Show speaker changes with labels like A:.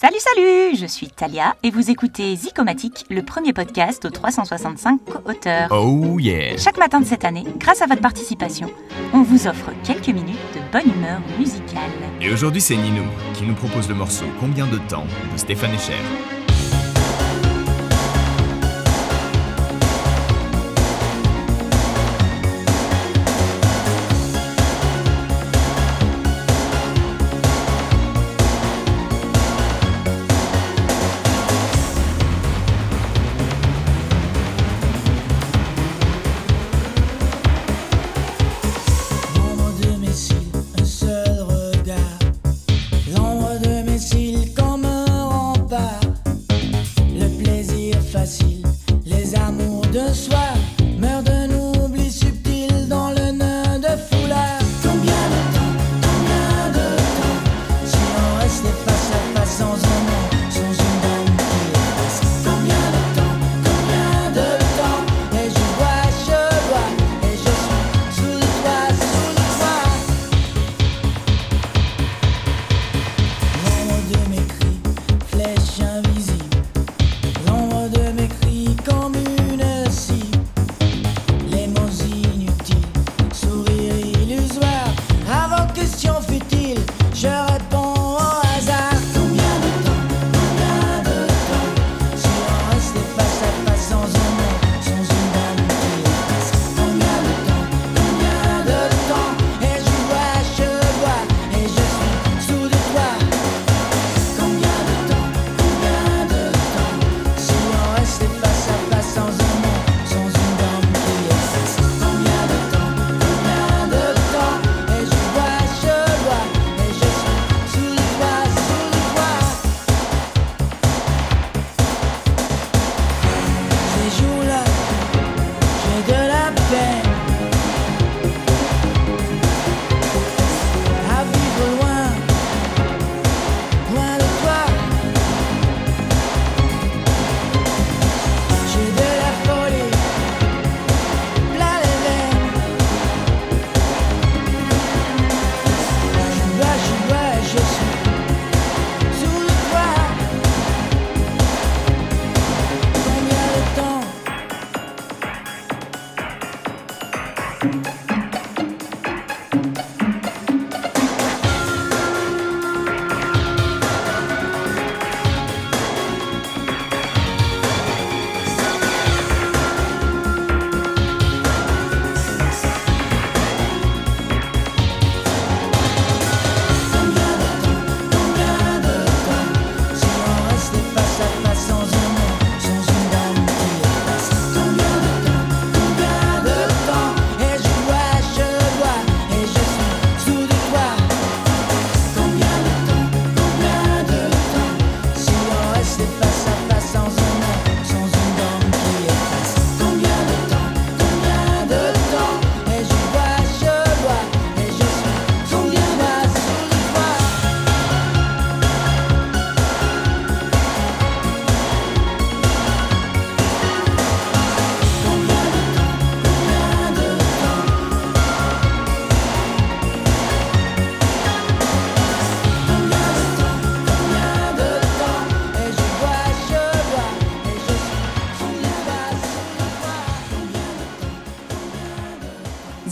A: Salut, salut Je suis Talia et vous écoutez Zicomatique, le premier podcast aux 365 auteurs.
B: Oh yeah
A: Chaque matin de cette année, grâce à votre participation, on vous offre quelques minutes de bonne humeur musicale.
B: Et aujourd'hui, c'est Ninou qui nous propose le morceau Combien de temps de Stéphane Echer.